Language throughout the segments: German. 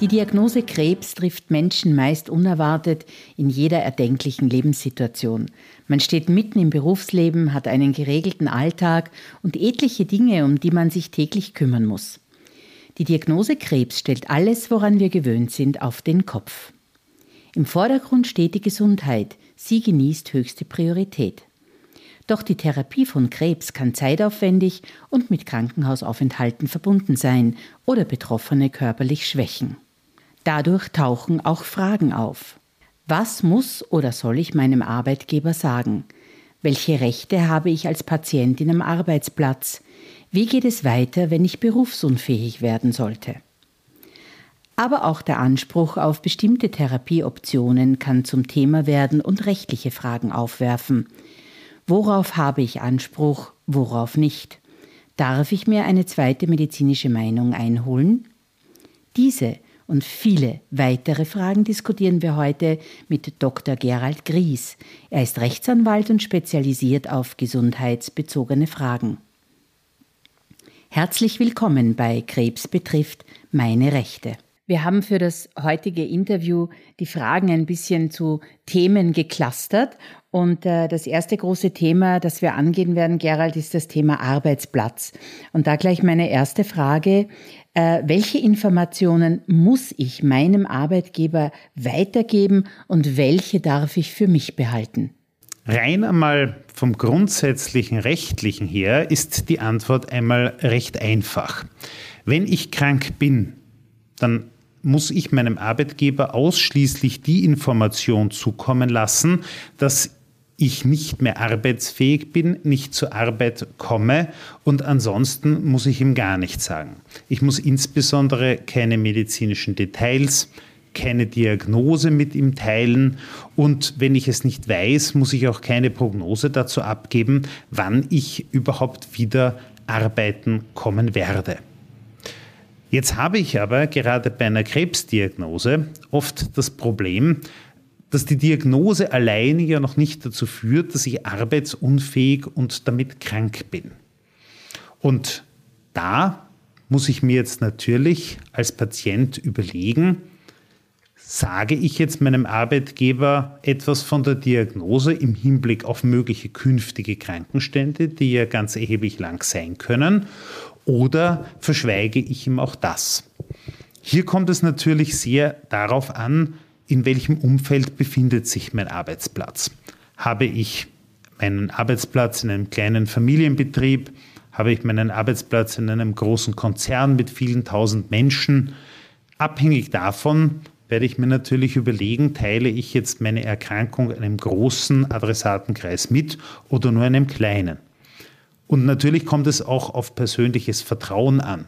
Die Diagnose Krebs trifft Menschen meist unerwartet in jeder erdenklichen Lebenssituation. Man steht mitten im Berufsleben, hat einen geregelten Alltag und etliche Dinge, um die man sich täglich kümmern muss. Die Diagnose Krebs stellt alles, woran wir gewöhnt sind, auf den Kopf. Im Vordergrund steht die Gesundheit, sie genießt höchste Priorität. Doch die Therapie von Krebs kann zeitaufwendig und mit Krankenhausaufenthalten verbunden sein oder Betroffene körperlich schwächen. Dadurch tauchen auch Fragen auf. Was muss oder soll ich meinem Arbeitgeber sagen? Welche Rechte habe ich als Patientin am Arbeitsplatz? Wie geht es weiter, wenn ich berufsunfähig werden sollte? Aber auch der Anspruch auf bestimmte Therapieoptionen kann zum Thema werden und rechtliche Fragen aufwerfen. Worauf habe ich Anspruch, worauf nicht? Darf ich mir eine zweite medizinische Meinung einholen? Diese und viele weitere Fragen diskutieren wir heute mit Dr. Gerald Gries. Er ist Rechtsanwalt und spezialisiert auf gesundheitsbezogene Fragen. Herzlich willkommen bei Krebs betrifft meine Rechte. Wir haben für das heutige Interview die Fragen ein bisschen zu Themen geklustert. Und äh, das erste große Thema, das wir angehen werden, Gerald, ist das Thema Arbeitsplatz. Und da gleich meine erste Frage. Äh, welche Informationen muss ich meinem Arbeitgeber weitergeben und welche darf ich für mich behalten? Rein einmal vom grundsätzlichen rechtlichen her ist die Antwort einmal recht einfach. Wenn ich krank bin, dann muss ich meinem Arbeitgeber ausschließlich die Information zukommen lassen, dass ich nicht mehr arbeitsfähig bin, nicht zur Arbeit komme und ansonsten muss ich ihm gar nichts sagen. Ich muss insbesondere keine medizinischen Details, keine Diagnose mit ihm teilen und wenn ich es nicht weiß, muss ich auch keine Prognose dazu abgeben, wann ich überhaupt wieder arbeiten kommen werde. Jetzt habe ich aber gerade bei einer Krebsdiagnose oft das Problem, dass die Diagnose alleine ja noch nicht dazu führt, dass ich arbeitsunfähig und damit krank bin. Und da muss ich mir jetzt natürlich als Patient überlegen, sage ich jetzt meinem Arbeitgeber etwas von der Diagnose im Hinblick auf mögliche künftige Krankenstände, die ja ganz erheblich lang sein können, oder verschweige ich ihm auch das? Hier kommt es natürlich sehr darauf an, in welchem Umfeld befindet sich mein Arbeitsplatz. Habe ich meinen Arbeitsplatz in einem kleinen Familienbetrieb? Habe ich meinen Arbeitsplatz in einem großen Konzern mit vielen tausend Menschen? Abhängig davon werde ich mir natürlich überlegen, teile ich jetzt meine Erkrankung einem großen Adressatenkreis mit oder nur einem kleinen. Und natürlich kommt es auch auf persönliches Vertrauen an.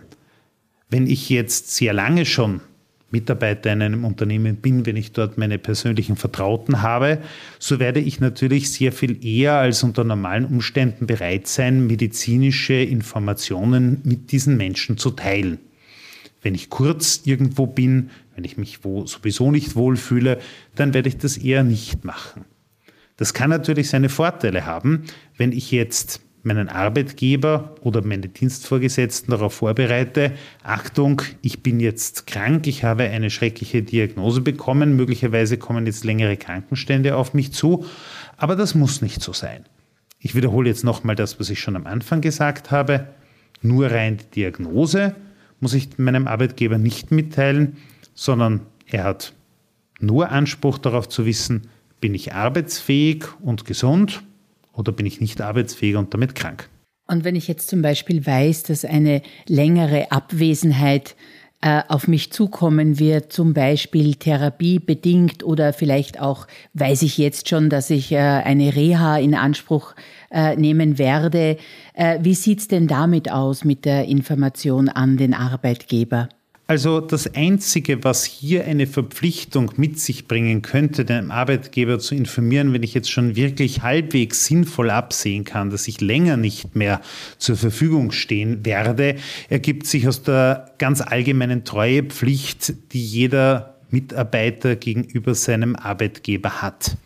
Wenn ich jetzt sehr lange schon Mitarbeiter in einem Unternehmen bin, wenn ich dort meine persönlichen Vertrauten habe, so werde ich natürlich sehr viel eher als unter normalen Umständen bereit sein, medizinische Informationen mit diesen Menschen zu teilen. Wenn ich kurz irgendwo bin, wenn ich mich wo sowieso nicht wohlfühle, dann werde ich das eher nicht machen. Das kann natürlich seine Vorteile haben, wenn ich jetzt meinen Arbeitgeber oder meine Dienstvorgesetzten darauf vorbereite, Achtung, ich bin jetzt krank, ich habe eine schreckliche Diagnose bekommen, möglicherweise kommen jetzt längere Krankenstände auf mich zu, aber das muss nicht so sein. Ich wiederhole jetzt nochmal das, was ich schon am Anfang gesagt habe. Nur rein die Diagnose muss ich meinem Arbeitgeber nicht mitteilen, sondern er hat nur Anspruch darauf zu wissen, bin ich arbeitsfähig und gesund oder bin ich nicht arbeitsfähig und damit krank. Und wenn ich jetzt zum Beispiel weiß, dass eine längere Abwesenheit äh, auf mich zukommen wird, zum Beispiel therapiebedingt oder vielleicht auch weiß ich jetzt schon, dass ich äh, eine Reha in Anspruch äh, nehmen werde. Wie sieht's denn damit aus mit der Information an den Arbeitgeber? Also das Einzige, was hier eine Verpflichtung mit sich bringen könnte, den Arbeitgeber zu informieren, wenn ich jetzt schon wirklich halbwegs sinnvoll absehen kann, dass ich länger nicht mehr zur Verfügung stehen werde, ergibt sich aus der ganz allgemeinen Treuepflicht, die jeder Mitarbeiter gegenüber seinem Arbeitgeber hat.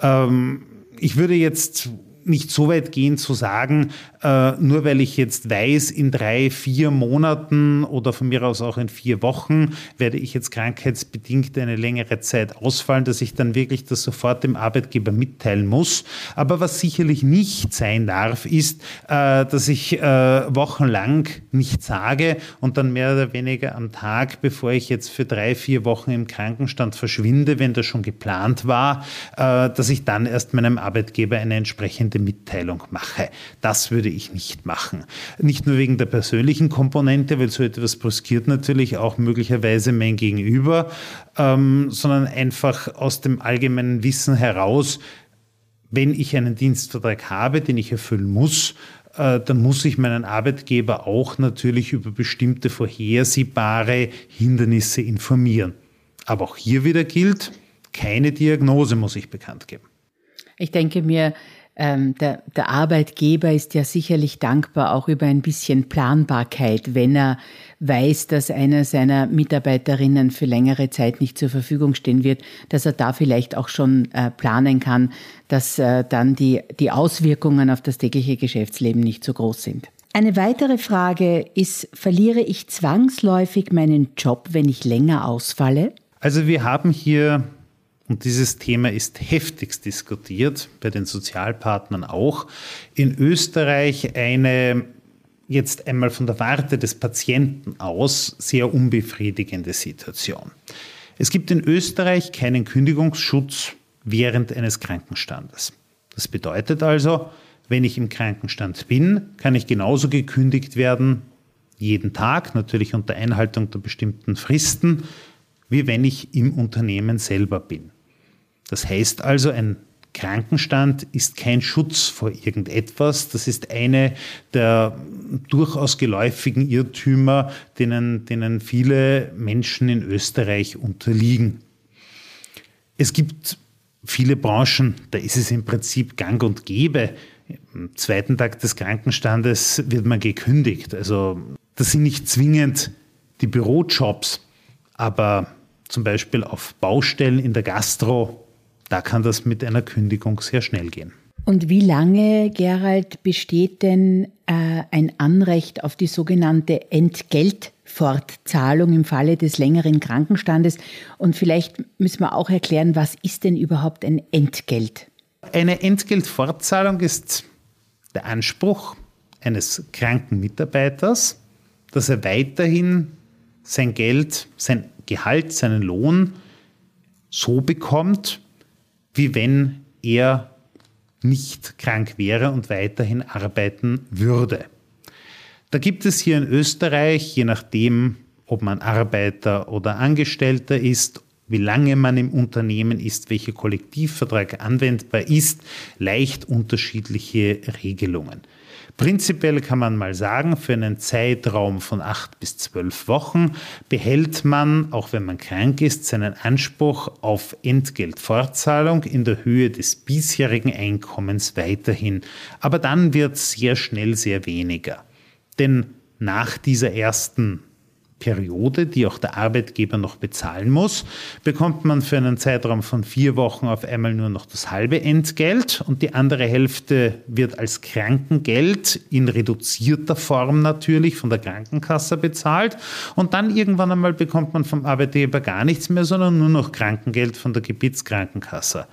Ähm, ich würde jetzt nicht so weit gehen zu sagen, äh, nur weil ich jetzt weiß, in drei, vier Monaten oder von mir aus auch in vier Wochen werde ich jetzt krankheitsbedingt eine längere Zeit ausfallen, dass ich dann wirklich das sofort dem Arbeitgeber mitteilen muss. Aber was sicherlich nicht sein darf, ist, äh, dass ich äh, wochenlang nicht sage und dann mehr oder weniger am Tag, bevor ich jetzt für drei, vier Wochen im Krankenstand verschwinde, wenn das schon geplant war, äh, dass ich dann erst meinem Arbeitgeber eine entsprechende Mitteilung mache. Das würde ich nicht machen. Nicht nur wegen der persönlichen Komponente, weil so etwas brüskiert natürlich auch möglicherweise mein Gegenüber, ähm, sondern einfach aus dem allgemeinen Wissen heraus, wenn ich einen Dienstvertrag habe, den ich erfüllen muss, äh, dann muss ich meinen Arbeitgeber auch natürlich über bestimmte vorhersehbare Hindernisse informieren. Aber auch hier wieder gilt, keine Diagnose muss ich bekannt geben. Ich denke mir, ähm, der, der Arbeitgeber ist ja sicherlich dankbar auch über ein bisschen Planbarkeit, wenn er weiß, dass einer seiner Mitarbeiterinnen für längere Zeit nicht zur Verfügung stehen wird, dass er da vielleicht auch schon äh, planen kann, dass äh, dann die, die Auswirkungen auf das tägliche Geschäftsleben nicht so groß sind. Eine weitere Frage ist, verliere ich zwangsläufig meinen Job, wenn ich länger ausfalle? Also wir haben hier und dieses Thema ist heftigst diskutiert, bei den Sozialpartnern auch. In Österreich eine jetzt einmal von der Warte des Patienten aus sehr unbefriedigende Situation. Es gibt in Österreich keinen Kündigungsschutz während eines Krankenstandes. Das bedeutet also, wenn ich im Krankenstand bin, kann ich genauso gekündigt werden, jeden Tag, natürlich unter Einhaltung der bestimmten Fristen, wie wenn ich im Unternehmen selber bin. Das heißt also, ein Krankenstand ist kein Schutz vor irgendetwas. Das ist eine der durchaus geläufigen Irrtümer, denen, denen viele Menschen in Österreich unterliegen. Es gibt viele Branchen, da ist es im Prinzip gang und gäbe. Am zweiten Tag des Krankenstandes wird man gekündigt. Also das sind nicht zwingend die Bürojobs, aber zum Beispiel auf Baustellen in der Gastro da kann das mit einer Kündigung sehr schnell gehen. Und wie lange, Gerald, besteht denn äh, ein Anrecht auf die sogenannte Entgeltfortzahlung im Falle des längeren Krankenstandes? Und vielleicht müssen wir auch erklären, was ist denn überhaupt ein Entgelt? Eine Entgeltfortzahlung ist der Anspruch eines kranken Mitarbeiters, dass er weiterhin sein Geld, sein Gehalt, seinen Lohn so bekommt, wie wenn er nicht krank wäre und weiterhin arbeiten würde. Da gibt es hier in Österreich, je nachdem, ob man Arbeiter oder Angestellter ist, wie lange man im Unternehmen ist, welcher Kollektivvertrag anwendbar ist, leicht unterschiedliche Regelungen. Prinzipiell kann man mal sagen, für einen Zeitraum von acht bis zwölf Wochen behält man, auch wenn man krank ist, seinen Anspruch auf Entgeltfortzahlung in der Höhe des bisherigen Einkommens weiterhin. Aber dann wird sehr schnell sehr weniger. Denn nach dieser ersten Periode, die auch der Arbeitgeber noch bezahlen muss, bekommt man für einen Zeitraum von vier Wochen auf einmal nur noch das halbe Entgelt und die andere Hälfte wird als Krankengeld in reduzierter Form natürlich von der Krankenkasse bezahlt und dann irgendwann einmal bekommt man vom Arbeitgeber gar nichts mehr, sondern nur noch Krankengeld von der Gebietskrankenkasse.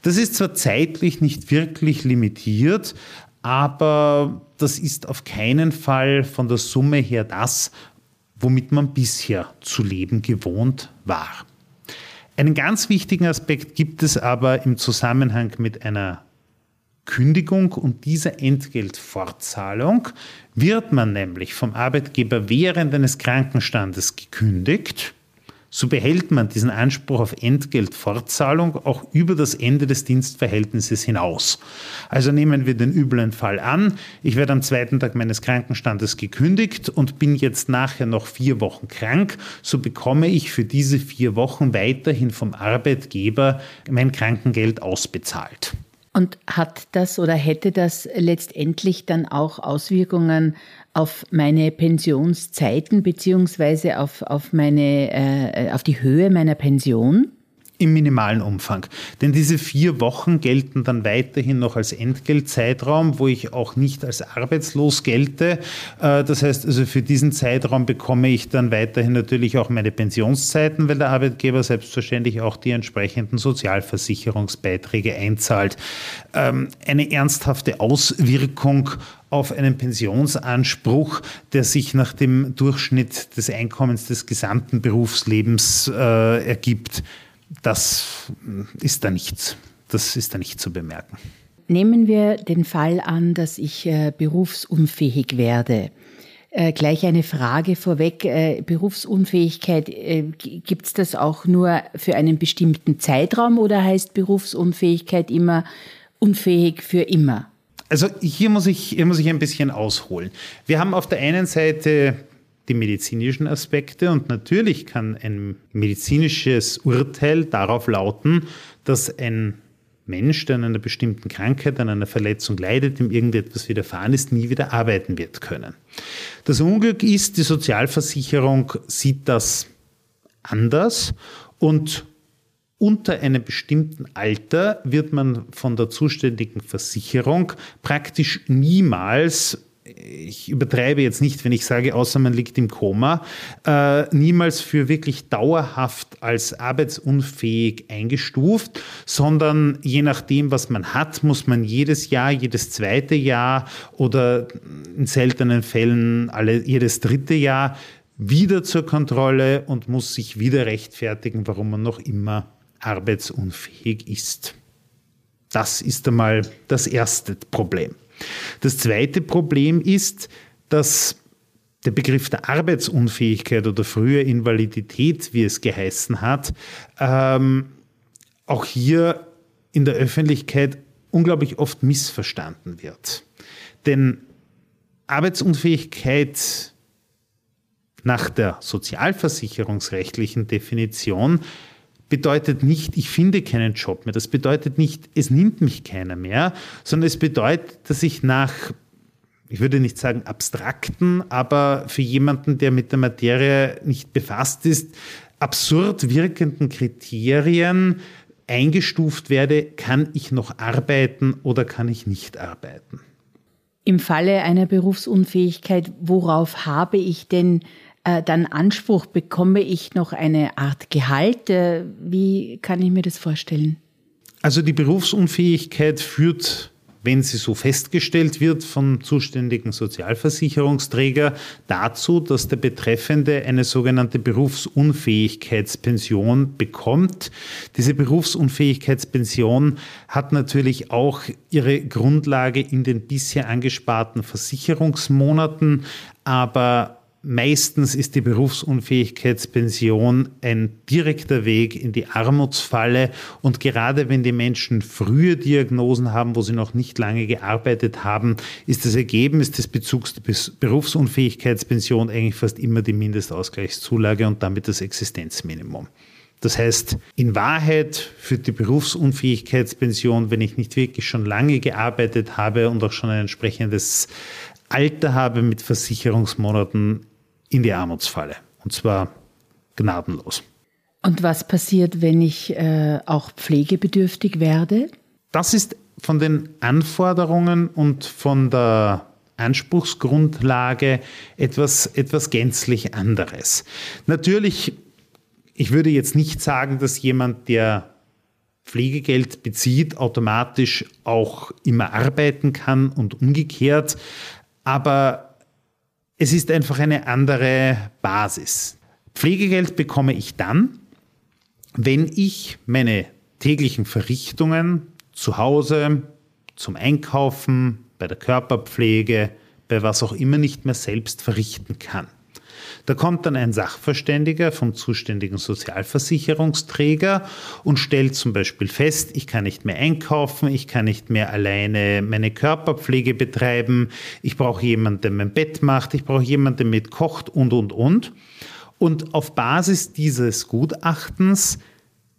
Das ist zwar zeitlich nicht wirklich limitiert, aber das ist auf keinen Fall von der Summe her das, womit man bisher zu leben gewohnt war. Einen ganz wichtigen Aspekt gibt es aber im Zusammenhang mit einer Kündigung und dieser Entgeltfortzahlung wird man nämlich vom Arbeitgeber während eines Krankenstandes gekündigt so behält man diesen Anspruch auf Entgeltfortzahlung auch über das Ende des Dienstverhältnisses hinaus. Also nehmen wir den üblen Fall an. Ich werde am zweiten Tag meines Krankenstandes gekündigt und bin jetzt nachher noch vier Wochen krank. So bekomme ich für diese vier Wochen weiterhin vom Arbeitgeber mein Krankengeld ausbezahlt. Und hat das oder hätte das letztendlich dann auch Auswirkungen auf meine Pensionszeiten beziehungsweise auf, auf, meine, äh, auf die Höhe meiner Pension? Im minimalen Umfang. Denn diese vier Wochen gelten dann weiterhin noch als Entgeltzeitraum, wo ich auch nicht als arbeitslos gelte. Äh, das heißt, also für diesen Zeitraum bekomme ich dann weiterhin natürlich auch meine Pensionszeiten, weil der Arbeitgeber selbstverständlich auch die entsprechenden Sozialversicherungsbeiträge einzahlt. Ähm, eine ernsthafte Auswirkung auf einen Pensionsanspruch, der sich nach dem Durchschnitt des Einkommens des gesamten Berufslebens äh, ergibt, das ist da nichts. Das ist da nicht zu bemerken. Nehmen wir den Fall an, dass ich äh, berufsunfähig werde. Äh, gleich eine Frage vorweg. Äh, Berufsunfähigkeit, äh, gibt es das auch nur für einen bestimmten Zeitraum oder heißt Berufsunfähigkeit immer unfähig für immer? Also hier muss ich, hier muss ich ein bisschen ausholen. Wir haben auf der einen Seite die medizinischen Aspekte und natürlich kann ein medizinisches Urteil darauf lauten, dass ein Mensch, der an einer bestimmten Krankheit, an einer Verletzung leidet, ihm irgendetwas widerfahren ist, nie wieder arbeiten wird können. Das Unglück ist, die Sozialversicherung sieht das anders und unter einem bestimmten Alter wird man von der zuständigen Versicherung praktisch niemals ich übertreibe jetzt nicht, wenn ich sage, außer man liegt im Koma, äh, niemals für wirklich dauerhaft als arbeitsunfähig eingestuft, sondern je nachdem, was man hat, muss man jedes Jahr, jedes zweite Jahr oder in seltenen Fällen alle, jedes dritte Jahr wieder zur Kontrolle und muss sich wieder rechtfertigen, warum man noch immer arbeitsunfähig ist. Das ist einmal das erste Problem. Das zweite Problem ist, dass der Begriff der Arbeitsunfähigkeit oder früher Invalidität, wie es geheißen hat, ähm, auch hier in der Öffentlichkeit unglaublich oft missverstanden wird. Denn Arbeitsunfähigkeit nach der sozialversicherungsrechtlichen Definition bedeutet nicht, ich finde keinen Job mehr. Das bedeutet nicht, es nimmt mich keiner mehr, sondern es bedeutet, dass ich nach, ich würde nicht sagen abstrakten, aber für jemanden, der mit der Materie nicht befasst ist, absurd wirkenden Kriterien eingestuft werde, kann ich noch arbeiten oder kann ich nicht arbeiten. Im Falle einer Berufsunfähigkeit, worauf habe ich denn äh, dann Anspruch? Bekomme ich noch eine Art Gehalt? Äh, wie kann ich mir das vorstellen? Also die Berufsunfähigkeit führt wenn sie so festgestellt wird vom zuständigen Sozialversicherungsträger, dazu, dass der Betreffende eine sogenannte Berufsunfähigkeitspension bekommt. Diese Berufsunfähigkeitspension hat natürlich auch ihre Grundlage in den bisher angesparten Versicherungsmonaten, aber Meistens ist die Berufsunfähigkeitspension ein direkter Weg in die Armutsfalle und gerade wenn die Menschen frühe Diagnosen haben, wo sie noch nicht lange gearbeitet haben, ist das Ergebnis des Bezugs der Berufsunfähigkeitspension eigentlich fast immer die Mindestausgleichszulage und damit das Existenzminimum. Das heißt, in Wahrheit führt die Berufsunfähigkeitspension, wenn ich nicht wirklich schon lange gearbeitet habe und auch schon ein entsprechendes Alter habe mit Versicherungsmonaten, in die Armutsfalle. Und zwar gnadenlos. Und was passiert, wenn ich äh, auch pflegebedürftig werde? Das ist von den Anforderungen und von der Anspruchsgrundlage etwas, etwas gänzlich anderes. Natürlich, ich würde jetzt nicht sagen, dass jemand, der Pflegegeld bezieht, automatisch auch immer arbeiten kann und umgekehrt, aber es ist einfach eine andere Basis. Pflegegeld bekomme ich dann, wenn ich meine täglichen Verrichtungen zu Hause, zum Einkaufen, bei der Körperpflege, bei was auch immer nicht mehr selbst verrichten kann. Da kommt dann ein Sachverständiger vom zuständigen Sozialversicherungsträger und stellt zum Beispiel fest, ich kann nicht mehr einkaufen, ich kann nicht mehr alleine meine Körperpflege betreiben, ich brauche jemanden, der mein Bett macht, ich brauche jemanden, der mit kocht und, und, und. Und auf Basis dieses Gutachtens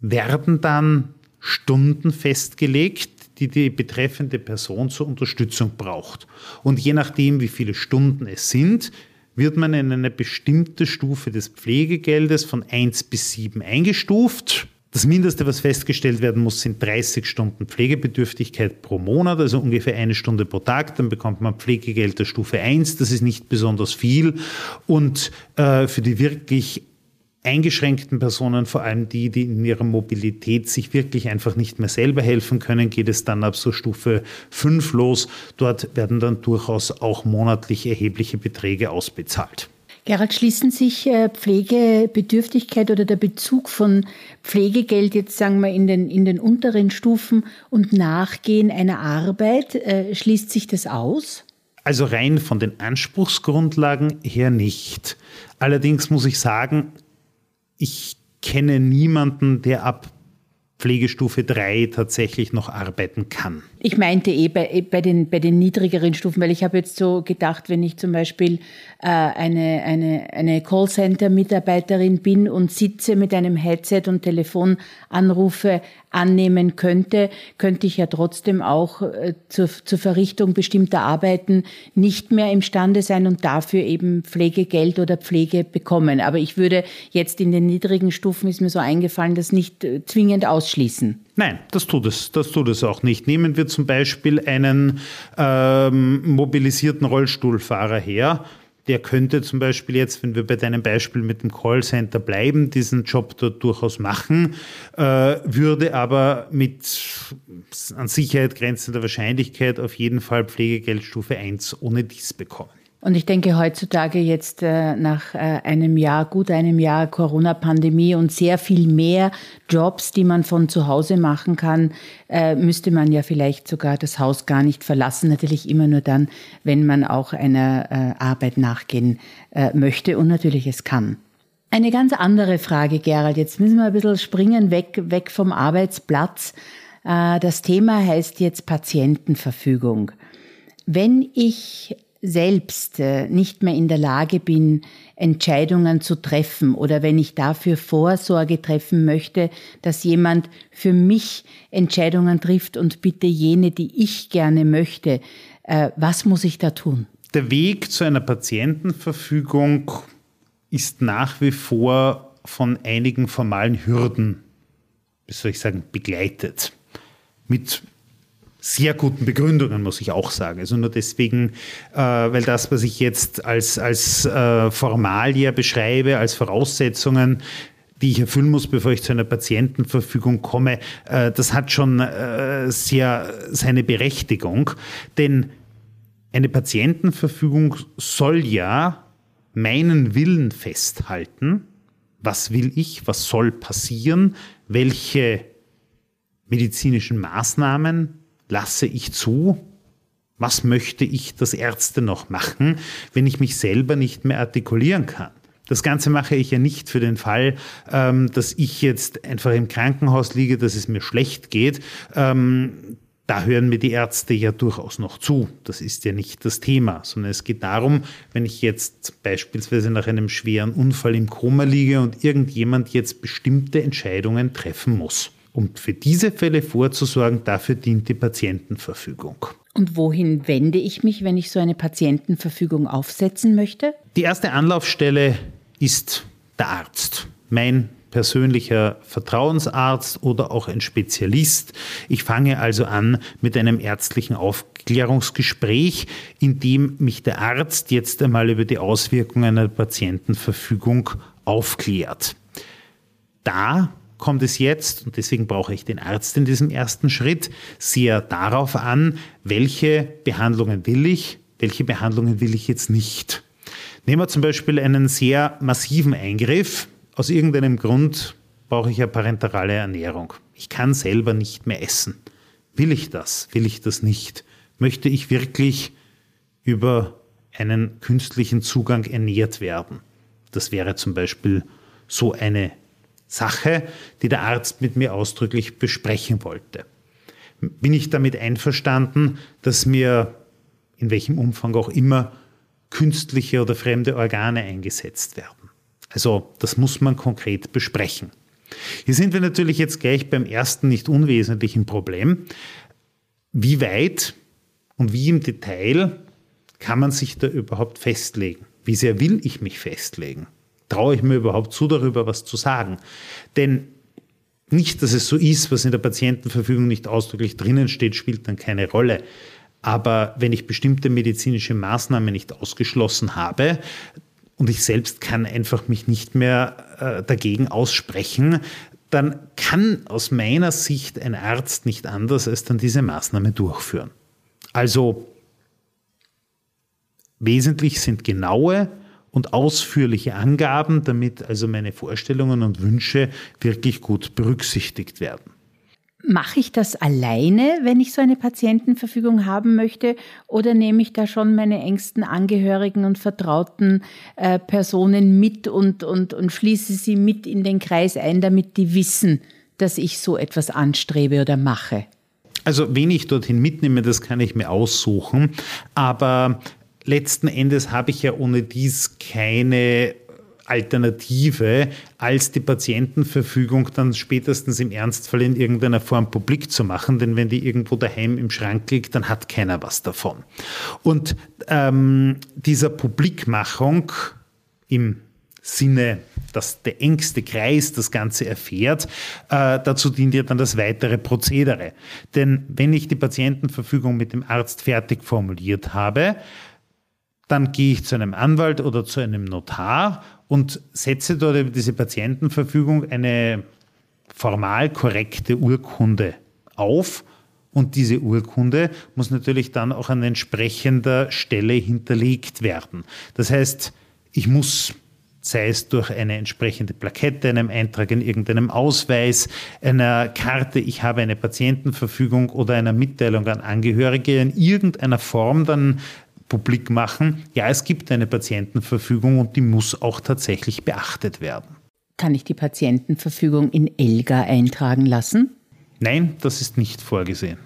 werden dann Stunden festgelegt, die die betreffende Person zur Unterstützung braucht. Und je nachdem, wie viele Stunden es sind, wird man in eine bestimmte Stufe des Pflegegeldes von 1 bis 7 eingestuft. Das Mindeste, was festgestellt werden muss, sind 30 Stunden Pflegebedürftigkeit pro Monat, also ungefähr eine Stunde pro Tag. Dann bekommt man Pflegegeld der Stufe 1. Das ist nicht besonders viel. Und äh, für die wirklich eingeschränkten Personen, vor allem die, die in ihrer Mobilität sich wirklich einfach nicht mehr selber helfen können, geht es dann ab so Stufe 5 los. Dort werden dann durchaus auch monatlich erhebliche Beträge ausbezahlt. Gerald, schließen sich äh, Pflegebedürftigkeit oder der Bezug von Pflegegeld jetzt sagen wir in den, in den unteren Stufen und Nachgehen einer Arbeit, äh, schließt sich das aus? Also rein von den Anspruchsgrundlagen her nicht. Allerdings muss ich sagen, ich kenne niemanden, der ab Pflegestufe 3 tatsächlich noch arbeiten kann. Ich meinte eh bei, eh bei, den, bei den niedrigeren Stufen, weil ich habe jetzt so gedacht, wenn ich zum Beispiel äh, eine, eine, eine Callcenter-Mitarbeiterin bin und sitze mit einem Headset und Telefonanrufe annehmen könnte, könnte ich ja trotzdem auch äh, zur, zur Verrichtung bestimmter Arbeiten nicht mehr imstande sein und dafür eben Pflegegeld oder Pflege bekommen. Aber ich würde jetzt in den niedrigen Stufen, ist mir so eingefallen, das nicht äh, zwingend ausschließen. Nein, das tut es. Das tut es auch nicht. Nehmen wir zum Beispiel einen ähm, mobilisierten Rollstuhlfahrer her der könnte zum Beispiel jetzt, wenn wir bei deinem Beispiel mit dem Callcenter bleiben, diesen Job dort durchaus machen, äh, würde aber mit an Sicherheit grenzender Wahrscheinlichkeit auf jeden Fall Pflegegeldstufe 1 ohne dies bekommen. Und ich denke heutzutage jetzt äh, nach äh, einem Jahr, gut einem Jahr Corona-Pandemie und sehr viel mehr Jobs, die man von zu Hause machen kann, äh, müsste man ja vielleicht sogar das Haus gar nicht verlassen. Natürlich immer nur dann, wenn man auch einer Arbeit nachgehen möchte und natürlich es kann. Eine ganz andere Frage, Gerald. Jetzt müssen wir ein bisschen springen, weg, weg vom Arbeitsplatz. Das Thema heißt jetzt Patientenverfügung. Wenn ich selbst äh, nicht mehr in der Lage bin, Entscheidungen zu treffen oder wenn ich dafür Vorsorge treffen möchte, dass jemand für mich Entscheidungen trifft und bitte jene, die ich gerne möchte, äh, was muss ich da tun? Der Weg zu einer Patientenverfügung ist nach wie vor von einigen formalen Hürden, wie soll ich sagen, begleitet. Mit sehr guten Begründungen, muss ich auch sagen. Also nur deswegen, äh, weil das, was ich jetzt als, als äh, Formalia beschreibe, als Voraussetzungen, die ich erfüllen muss, bevor ich zu einer Patientenverfügung komme, äh, das hat schon äh, sehr seine Berechtigung. Denn eine Patientenverfügung soll ja meinen Willen festhalten. Was will ich? Was soll passieren? Welche medizinischen Maßnahmen lasse ich zu? Was möchte ich, dass Ärzte noch machen, wenn ich mich selber nicht mehr artikulieren kann? Das Ganze mache ich ja nicht für den Fall, ähm, dass ich jetzt einfach im Krankenhaus liege, dass es mir schlecht geht. Ähm, da hören mir die Ärzte ja durchaus noch zu. Das ist ja nicht das Thema, sondern es geht darum, wenn ich jetzt beispielsweise nach einem schweren Unfall im Koma liege und irgendjemand jetzt bestimmte Entscheidungen treffen muss. Um für diese Fälle vorzusorgen, dafür dient die Patientenverfügung. Und wohin wende ich mich, wenn ich so eine Patientenverfügung aufsetzen möchte? Die erste Anlaufstelle ist der Arzt. Mein persönlicher Vertrauensarzt oder auch ein Spezialist. Ich fange also an mit einem ärztlichen Aufklärungsgespräch, in dem mich der Arzt jetzt einmal über die Auswirkungen einer Patientenverfügung aufklärt. Da kommt es jetzt, und deswegen brauche ich den Arzt in diesem ersten Schritt, sehr darauf an, welche Behandlungen will ich, welche Behandlungen will ich jetzt nicht. Nehmen wir zum Beispiel einen sehr massiven Eingriff. Aus irgendeinem Grund brauche ich ja parenterale Ernährung. Ich kann selber nicht mehr essen. Will ich das? Will ich das nicht? Möchte ich wirklich über einen künstlichen Zugang ernährt werden? Das wäre zum Beispiel so eine Sache, die der Arzt mit mir ausdrücklich besprechen wollte. Bin ich damit einverstanden, dass mir in welchem Umfang auch immer künstliche oder fremde Organe eingesetzt werden? Also das muss man konkret besprechen. Hier sind wir natürlich jetzt gleich beim ersten nicht unwesentlichen Problem. Wie weit und wie im Detail kann man sich da überhaupt festlegen? Wie sehr will ich mich festlegen? Traue ich mir überhaupt zu, darüber was zu sagen? Denn nicht, dass es so ist, was in der Patientenverfügung nicht ausdrücklich drinnen steht, spielt dann keine Rolle. Aber wenn ich bestimmte medizinische Maßnahmen nicht ausgeschlossen habe, und ich selbst kann einfach mich nicht mehr äh, dagegen aussprechen, dann kann aus meiner Sicht ein Arzt nicht anders als dann diese Maßnahme durchführen. Also wesentlich sind genaue und ausführliche Angaben, damit also meine Vorstellungen und Wünsche wirklich gut berücksichtigt werden. Mache ich das alleine, wenn ich so eine Patientenverfügung haben möchte, oder nehme ich da schon meine engsten Angehörigen und vertrauten äh, Personen mit und, und, und schließe sie mit in den Kreis ein, damit die wissen, dass ich so etwas anstrebe oder mache? Also, wen ich dorthin mitnehme, das kann ich mir aussuchen. Aber letzten Endes habe ich ja ohne dies keine Alternative, als die Patientenverfügung dann spätestens im Ernstfall in irgendeiner Form publik zu machen, denn wenn die irgendwo daheim im Schrank liegt, dann hat keiner was davon. Und ähm, dieser Publikmachung im Sinne, dass der engste Kreis das Ganze erfährt, äh, dazu dient ja dann das weitere Prozedere. Denn wenn ich die Patientenverfügung mit dem Arzt fertig formuliert habe, dann gehe ich zu einem Anwalt oder zu einem Notar und setze dort über diese Patientenverfügung eine formal korrekte Urkunde auf. Und diese Urkunde muss natürlich dann auch an entsprechender Stelle hinterlegt werden. Das heißt, ich muss sei es durch eine entsprechende Plakette, einem Eintrag in irgendeinem Ausweis, einer Karte, ich habe eine Patientenverfügung oder einer Mitteilung an Angehörige in irgendeiner Form dann publik machen, ja, es gibt eine Patientenverfügung und die muss auch tatsächlich beachtet werden. Kann ich die Patientenverfügung in ELGA eintragen lassen? Nein, das ist nicht vorgesehen.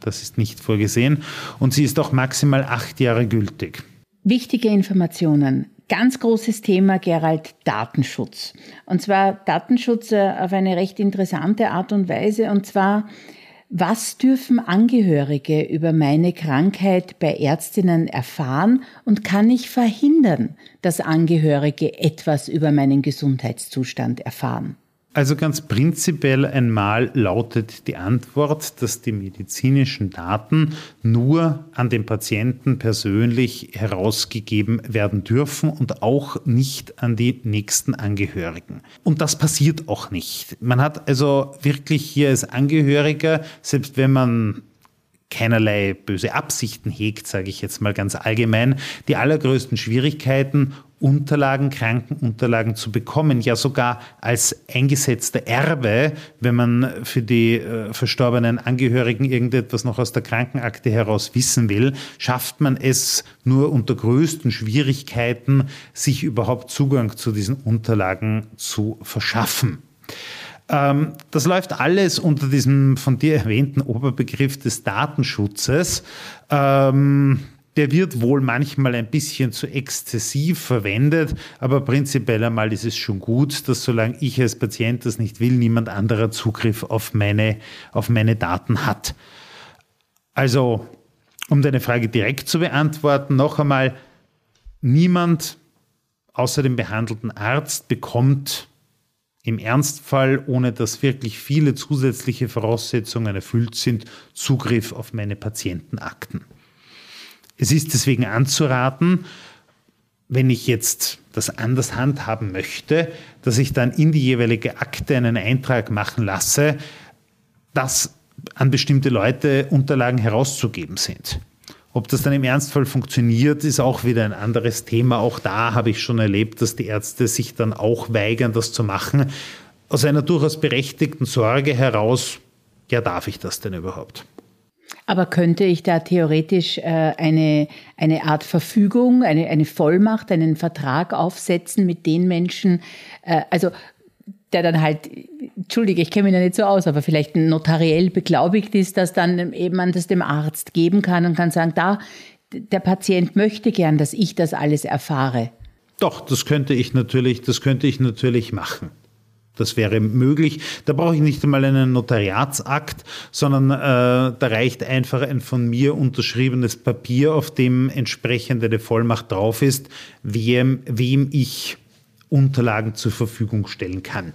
Das ist nicht vorgesehen und sie ist auch maximal acht Jahre gültig. Wichtige Informationen. Ganz großes Thema, Gerald, Datenschutz. Und zwar Datenschutz äh, auf eine recht interessante Art und Weise. Und zwar was dürfen Angehörige über meine Krankheit bei Ärztinnen erfahren und kann ich verhindern, dass Angehörige etwas über meinen Gesundheitszustand erfahren? Also ganz prinzipiell einmal lautet die Antwort, dass die medizinischen Daten nur an den Patienten persönlich herausgegeben werden dürfen und auch nicht an die nächsten Angehörigen. Und das passiert auch nicht. Man hat also wirklich hier als Angehöriger, selbst wenn man keinerlei böse Absichten hegt, sage ich jetzt mal ganz allgemein, die allergrößten Schwierigkeiten, Unterlagen, Krankenunterlagen zu bekommen, ja sogar als eingesetzter Erbe, wenn man für die äh, verstorbenen Angehörigen irgendetwas noch aus der Krankenakte heraus wissen will, schafft man es nur unter größten Schwierigkeiten, sich überhaupt Zugang zu diesen Unterlagen zu verschaffen. Ähm, das läuft alles unter diesem von dir erwähnten Oberbegriff des Datenschutzes. Ähm, der wird wohl manchmal ein bisschen zu exzessiv verwendet, aber prinzipiell einmal ist es schon gut, dass solange ich als Patient das nicht will, niemand anderer Zugriff auf meine, auf meine Daten hat. Also, um deine Frage direkt zu beantworten, noch einmal, niemand außer dem behandelten Arzt bekommt im Ernstfall, ohne dass wirklich viele zusätzliche Voraussetzungen erfüllt sind, Zugriff auf meine Patientenakten. Es ist deswegen anzuraten, wenn ich jetzt das anders handhaben möchte, dass ich dann in die jeweilige Akte einen Eintrag machen lasse, dass an bestimmte Leute Unterlagen herauszugeben sind. Ob das dann im Ernstfall funktioniert, ist auch wieder ein anderes Thema. Auch da habe ich schon erlebt, dass die Ärzte sich dann auch weigern, das zu machen. Aus einer durchaus berechtigten Sorge heraus, ja, darf ich das denn überhaupt? Aber könnte ich da theoretisch äh, eine, eine Art Verfügung, eine, eine Vollmacht, einen Vertrag aufsetzen mit den Menschen, äh, also der dann halt, entschuldige, ich kenne mich ja nicht so aus, aber vielleicht notariell beglaubigt ist, dass dann eben man das dem Arzt geben kann und kann sagen, da, der Patient möchte gern, dass ich das alles erfahre. Doch, das könnte ich natürlich, das könnte ich natürlich machen. Das wäre möglich. Da brauche ich nicht einmal einen Notariatsakt, sondern äh, da reicht einfach ein von mir unterschriebenes Papier, auf dem entsprechend eine Vollmacht drauf ist, wem, wem ich Unterlagen zur Verfügung stellen kann.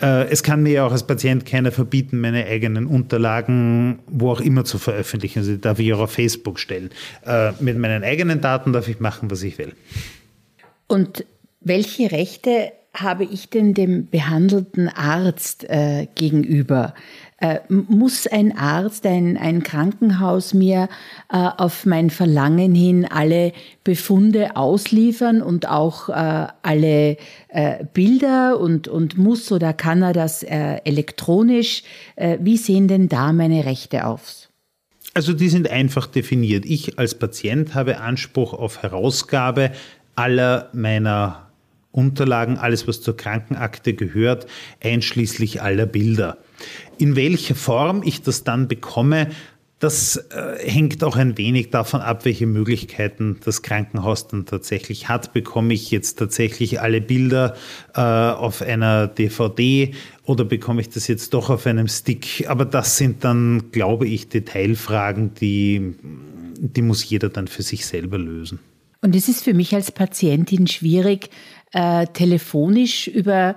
Äh, es kann mir ja auch als Patient keiner verbieten, meine eigenen Unterlagen wo auch immer zu veröffentlichen. Also die darf ich auch auf Facebook stellen. Äh, mit meinen eigenen Daten darf ich machen, was ich will. Und welche Rechte habe ich denn dem behandelten Arzt äh, gegenüber? Äh, muss ein Arzt, ein, ein Krankenhaus mir äh, auf mein Verlangen hin alle Befunde ausliefern und auch äh, alle äh, Bilder und, und muss oder kann er das äh, elektronisch? wie sehen denn da meine Rechte aus? Also die sind einfach definiert. Ich als Patient habe Anspruch auf Herausgabe aller meiner Unterlagen, alles was zur Krankenakte gehört, einschließlich aller Bilder. In welcher Form ich das dann bekomme, das äh, hängt auch ein wenig davon ab, welche Möglichkeiten das Krankenhaus dann tatsächlich hat. Bekomme ich jetzt tatsächlich alle Bilder äh, auf einer DVD oder bekomme ich das jetzt doch auf einem Stick? Aber das sind dann, glaube ich, Detailfragen, die, die muss jeder dann für sich selber lösen. Und es ist für mich als Patientin schwierig, äh, telefonisch über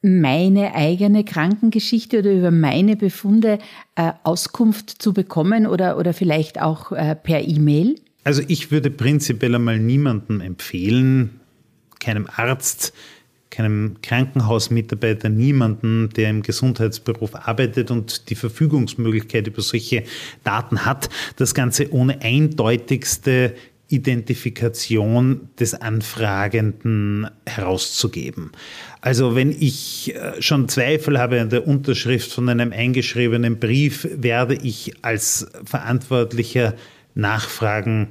meine eigene Krankengeschichte oder über meine Befunde äh, Auskunft zu bekommen oder, oder vielleicht auch äh, per E-Mail? Also ich würde prinzipiell einmal niemandem empfehlen, keinem Arzt, keinem Krankenhausmitarbeiter, niemanden, der im Gesundheitsberuf arbeitet und die Verfügungsmöglichkeit über solche Daten hat, das Ganze ohne eindeutigste Identifikation des Anfragenden herauszugeben. Also wenn ich äh, schon Zweifel habe an der Unterschrift von einem eingeschriebenen Brief, werde ich als Verantwortlicher nachfragen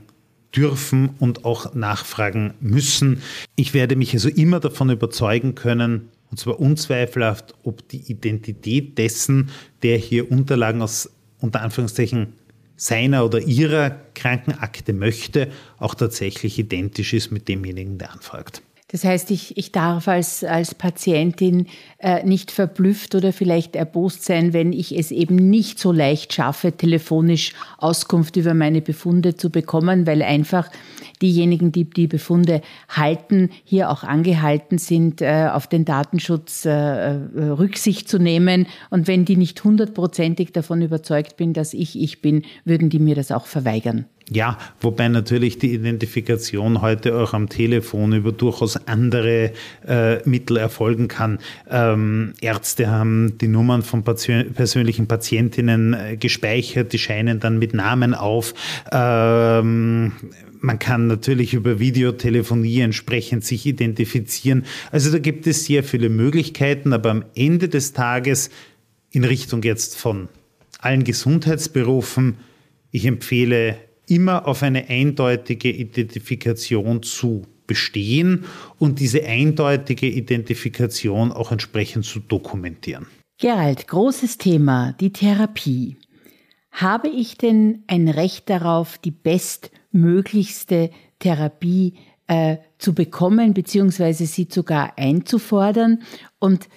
dürfen und auch nachfragen müssen. Ich werde mich also immer davon überzeugen können, und zwar unzweifelhaft, ob die Identität dessen, der hier Unterlagen aus unter Anführungszeichen seiner oder ihrer Krankenakte möchte, auch tatsächlich identisch ist mit demjenigen, der anfragt. Das heißt, ich, ich darf als, als Patientin äh, nicht verblüfft oder vielleicht erbost sein, wenn ich es eben nicht so leicht schaffe, telefonisch Auskunft über meine Befunde zu bekommen, weil einfach diejenigen, die die Befunde halten, hier auch angehalten sind, äh, auf den Datenschutz äh, äh, Rücksicht zu nehmen. Und wenn die nicht hundertprozentig davon überzeugt bin, dass ich ich bin, würden die mir das auch verweigern. Ja, wobei natürlich die Identifikation heute auch am Telefon über durchaus andere äh, Mittel erfolgen kann. Ähm, Ärzte haben die Nummern von persönlichen Patientinnen äh, gespeichert, die scheinen dann mit Namen auf. Ähm, man kann natürlich über Videotelefonie entsprechend sich identifizieren. Also da gibt es sehr viele Möglichkeiten, aber am Ende des Tages in Richtung jetzt von allen Gesundheitsberufen, ich empfehle immer auf eine eindeutige Identifikation zu bestehen und diese eindeutige Identifikation auch entsprechend zu dokumentieren. Gerald, großes Thema, die Therapie. Habe ich denn ein Recht darauf, die bestmöglichste Therapie äh, zu bekommen, beziehungsweise sie sogar einzufordern? Und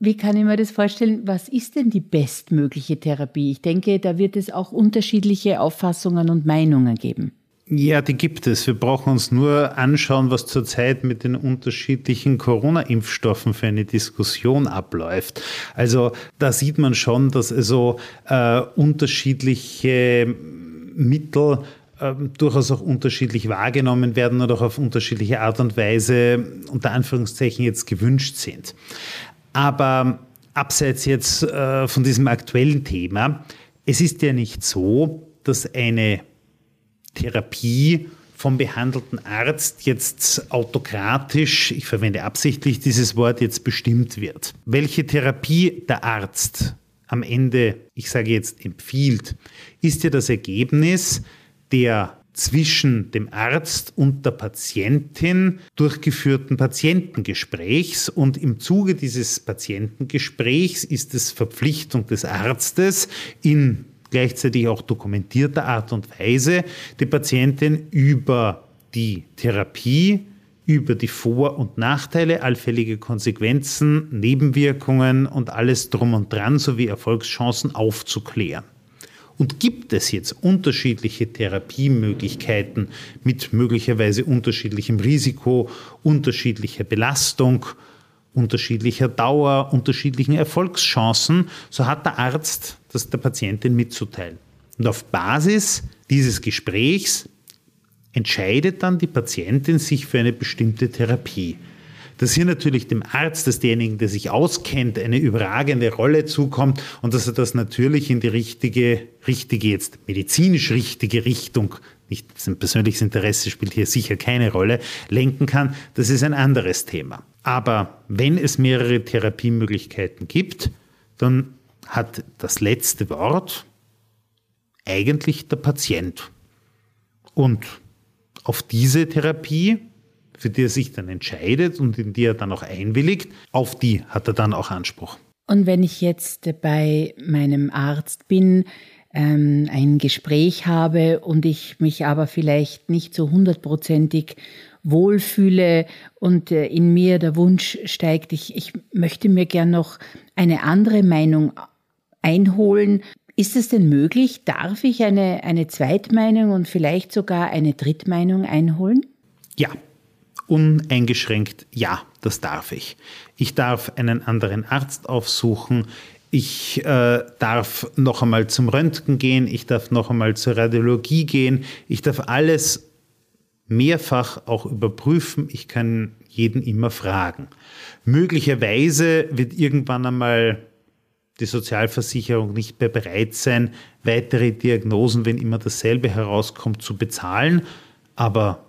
wie kann ich mir das vorstellen? Was ist denn die bestmögliche Therapie? Ich denke, da wird es auch unterschiedliche Auffassungen und Meinungen geben. Ja, die gibt es. Wir brauchen uns nur anschauen, was zurzeit mit den unterschiedlichen Corona-Impfstoffen für eine Diskussion abläuft. Also da sieht man schon, dass also äh, unterschiedliche Mittel äh, durchaus auch unterschiedlich wahrgenommen werden oder auch auf unterschiedliche Art und Weise unter Anführungszeichen jetzt gewünscht sind. Aber abseits jetzt äh, von diesem aktuellen Thema, es ist ja nicht so, dass eine Therapie vom behandelten Arzt jetzt autokratisch, ich verwende absichtlich dieses Wort, jetzt bestimmt wird. Welche Therapie der Arzt am Ende, ich sage jetzt, empfiehlt, ist ja das Ergebnis der zwischen dem Arzt und der Patientin durchgeführten Patientengesprächs. Und im Zuge dieses Patientengesprächs ist es Verpflichtung des Arztes in gleichzeitig auch dokumentierter Art und Weise, die Patientin über die Therapie, über die Vor- und Nachteile, allfällige Konsequenzen, Nebenwirkungen und alles drum und dran sowie Erfolgschancen aufzuklären. Und gibt es jetzt unterschiedliche Therapiemöglichkeiten mit möglicherweise unterschiedlichem Risiko, unterschiedlicher Belastung, unterschiedlicher Dauer, unterschiedlichen Erfolgschancen, so hat der Arzt das der Patientin mitzuteilen. Und auf Basis dieses Gesprächs entscheidet dann die Patientin sich für eine bestimmte Therapie dass hier natürlich dem Arzt, dass derjenige, der sich auskennt, eine überragende Rolle zukommt und dass er das natürlich in die richtige, richtige jetzt medizinisch richtige Richtung nicht sein persönliches Interesse spielt hier sicher keine Rolle, lenken kann, das ist ein anderes Thema. Aber wenn es mehrere Therapiemöglichkeiten gibt, dann hat das letzte Wort eigentlich der Patient. Und auf diese Therapie für die er sich dann entscheidet und in die er dann auch einwilligt, auf die hat er dann auch Anspruch. Und wenn ich jetzt bei meinem Arzt bin, ähm, ein Gespräch habe und ich mich aber vielleicht nicht so hundertprozentig wohlfühle und äh, in mir der Wunsch steigt, ich, ich möchte mir gern noch eine andere Meinung einholen. Ist es denn möglich? Darf ich eine, eine Zweitmeinung und vielleicht sogar eine Drittmeinung einholen? Ja, uneingeschränkt, ja, das darf ich. Ich darf einen anderen Arzt aufsuchen. Ich äh, darf noch einmal zum Röntgen gehen. Ich darf noch einmal zur Radiologie gehen. Ich darf alles mehrfach auch überprüfen. Ich kann jeden immer fragen. Möglicherweise wird irgendwann einmal die Sozialversicherung nicht mehr bereit sein, weitere Diagnosen, wenn immer dasselbe herauskommt, zu bezahlen. Aber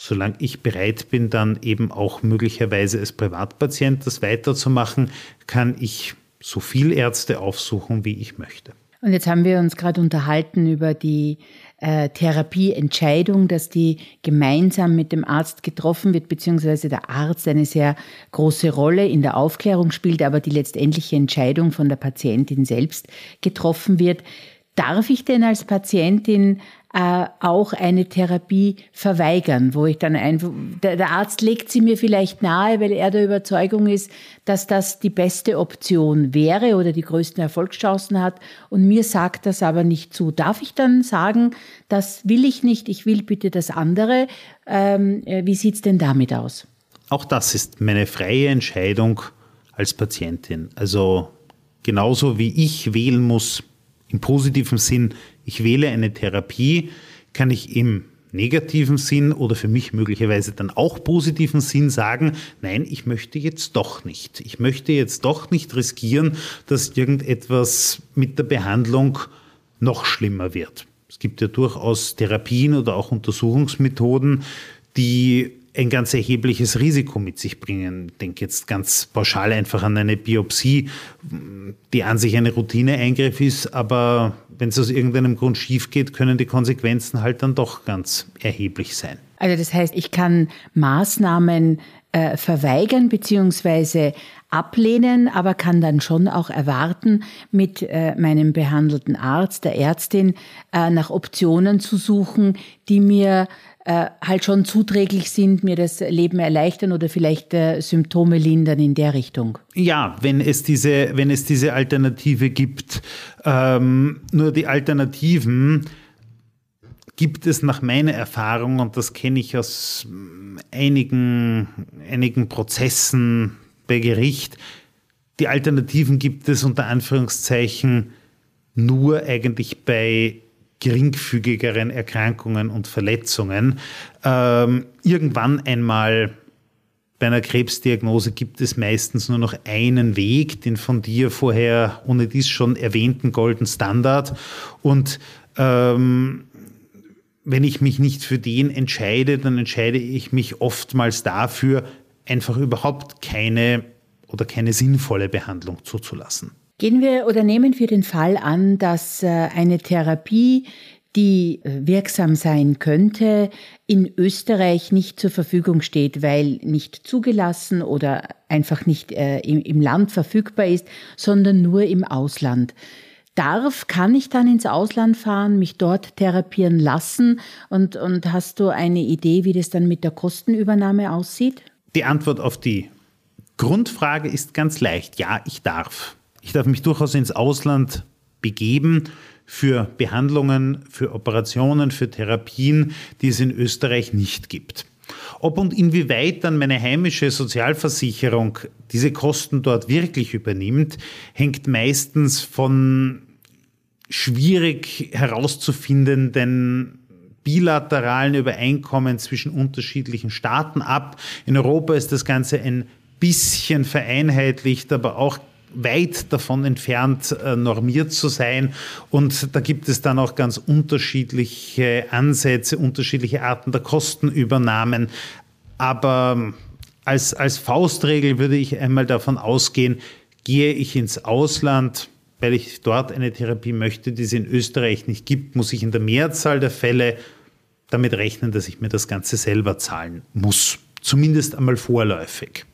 solange ich bereit bin, dann eben auch möglicherweise als Privatpatient das weiterzumachen, kann ich so viel Ärzte aufsuchen, wie ich möchte. Und jetzt haben wir uns gerade unterhalten über die äh, Therapieentscheidung, dass die gemeinsam mit dem Arzt getroffen wird, beziehungsweise der Arzt eine sehr große Rolle in der Aufklärung spielt, aber die letztendliche Entscheidung von der Patientin selbst getroffen wird. Darf ich denn als Patientin äh, auch eine Therapie verweigern, wo ich dann einfach, der, der Arzt legt sie mir vielleicht nahe, weil er der Überzeugung ist, dass das die beste Option wäre oder die größten Erfolgschancen hat und mir sagt das aber nicht zu. Darf ich dann sagen, das will ich nicht, ich will bitte das andere? Ähm, äh, wie sieht's denn damit aus? Auch das ist meine freie Entscheidung als Patientin. Also genauso wie ich wählen muss, im positiven Sinn, ich wähle eine Therapie, kann ich im negativen Sinn oder für mich möglicherweise dann auch positiven Sinn sagen, nein, ich möchte jetzt doch nicht. Ich möchte jetzt doch nicht riskieren, dass irgendetwas mit der Behandlung noch schlimmer wird. Es gibt ja durchaus Therapien oder auch Untersuchungsmethoden, die ein ganz erhebliches Risiko mit sich bringen. Ich denke jetzt ganz pauschal einfach an eine Biopsie, die an sich eine Routineeingriff ist, aber wenn es aus irgendeinem Grund schief geht, können die Konsequenzen halt dann doch ganz erheblich sein. Also das heißt, ich kann Maßnahmen äh, verweigern bzw. ablehnen, aber kann dann schon auch erwarten, mit äh, meinem behandelten Arzt, der Ärztin, äh, nach Optionen zu suchen, die mir halt schon zuträglich sind, mir das Leben erleichtern oder vielleicht Symptome lindern in der Richtung. Ja, wenn es diese, wenn es diese Alternative gibt. Ähm, nur die Alternativen gibt es nach meiner Erfahrung, und das kenne ich aus einigen, einigen Prozessen bei Gericht, die Alternativen gibt es unter Anführungszeichen nur eigentlich bei geringfügigeren Erkrankungen und Verletzungen. Ähm, irgendwann einmal bei einer Krebsdiagnose gibt es meistens nur noch einen Weg, den von dir vorher ohne dies schon erwähnten Golden Standard. Und ähm, wenn ich mich nicht für den entscheide, dann entscheide ich mich oftmals dafür, einfach überhaupt keine oder keine sinnvolle Behandlung zuzulassen. Gehen wir oder nehmen wir den Fall an, dass äh, eine Therapie, die äh, wirksam sein könnte, in Österreich nicht zur Verfügung steht, weil nicht zugelassen oder einfach nicht äh, im Land verfügbar ist, sondern nur im Ausland. Darf, kann ich dann ins Ausland fahren, mich dort therapieren lassen? Und, und hast du eine Idee, wie das dann mit der Kostenübernahme aussieht? Die Antwort auf die Grundfrage ist ganz leicht. Ja, ich darf. Ich darf mich durchaus ins Ausland begeben für Behandlungen, für Operationen, für Therapien, die es in Österreich nicht gibt. Ob und inwieweit dann meine heimische Sozialversicherung diese Kosten dort wirklich übernimmt, hängt meistens von schwierig herauszufindenden bilateralen Übereinkommen zwischen unterschiedlichen Staaten ab. In Europa ist das Ganze ein bisschen vereinheitlicht, aber auch weit davon entfernt, äh, normiert zu sein. Und da gibt es dann auch ganz unterschiedliche Ansätze, unterschiedliche Arten der Kostenübernahmen. Aber als, als Faustregel würde ich einmal davon ausgehen, gehe ich ins Ausland, weil ich dort eine Therapie möchte, die es in Österreich nicht gibt, muss ich in der Mehrzahl der Fälle damit rechnen, dass ich mir das Ganze selber zahlen muss. Zumindest einmal vorläufig.